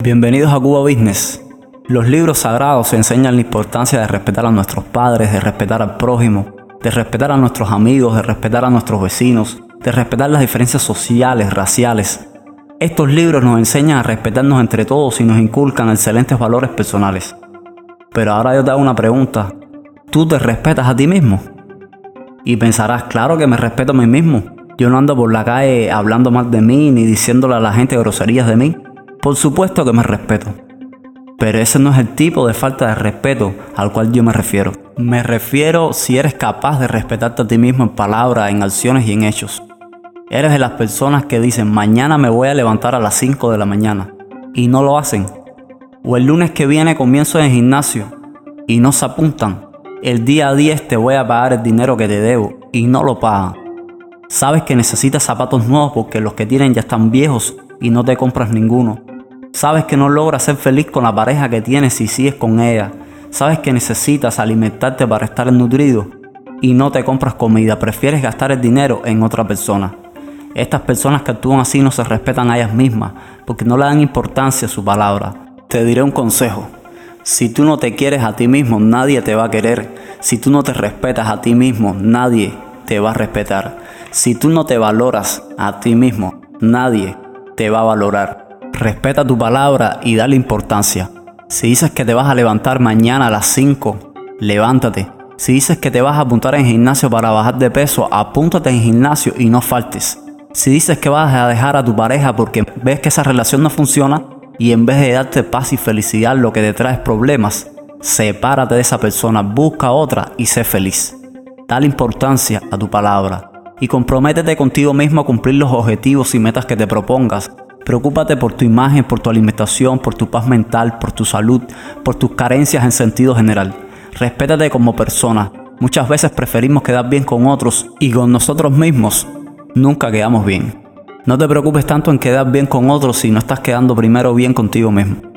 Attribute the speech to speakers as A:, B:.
A: Bienvenidos a Cuba Business. Los libros sagrados enseñan la importancia de respetar a nuestros padres, de respetar al prójimo, de respetar a nuestros amigos, de respetar a nuestros vecinos, de respetar las diferencias sociales, raciales. Estos libros nos enseñan a respetarnos entre todos y nos inculcan excelentes valores personales. Pero ahora yo te hago una pregunta. ¿Tú te respetas a ti mismo? Y pensarás, claro que me respeto a mí mismo. Yo no ando por la calle hablando mal de mí ni diciéndole a la gente groserías de mí. Por supuesto que me respeto. Pero ese no es el tipo de falta de respeto al cual yo me refiero. Me refiero si eres capaz de respetarte a ti mismo en palabras, en acciones y en hechos. Eres de las personas que dicen mañana me voy a levantar a las 5 de la mañana y no lo hacen. O el lunes que viene comienzo en el gimnasio y no se apuntan. El día 10 te voy a pagar el dinero que te debo y no lo pagan. Sabes que necesitas zapatos nuevos porque los que tienen ya están viejos y no te compras ninguno. Sabes que no logras ser feliz con la pareja que tienes si sigues con ella. Sabes que necesitas alimentarte para estar nutrido y no te compras comida, prefieres gastar el dinero en otra persona. Estas personas que actúan así no se respetan a ellas mismas porque no le dan importancia a su palabra. Te diré un consejo. Si tú no te quieres a ti mismo, nadie te va a querer. Si tú no te respetas a ti mismo, nadie te va a respetar. Si tú no te valoras a ti mismo, nadie te va a valorar. Respeta tu palabra y dale importancia. Si dices que te vas a levantar mañana a las 5, levántate. Si dices que te vas a apuntar en gimnasio para bajar de peso, apúntate en gimnasio y no faltes. Si dices que vas a dejar a tu pareja porque ves que esa relación no funciona y en vez de darte paz y felicidad lo que te trae es problemas, sepárate de esa persona, busca otra y sé feliz. Dale importancia a tu palabra y comprométete contigo mismo a cumplir los objetivos y metas que te propongas. Preocúpate por tu imagen, por tu alimentación, por tu paz mental, por tu salud, por tus carencias en sentido general. Respétate como persona. Muchas veces preferimos quedar bien con otros y con nosotros mismos nunca quedamos bien. No te preocupes tanto en quedar bien con otros si no estás quedando primero bien contigo mismo.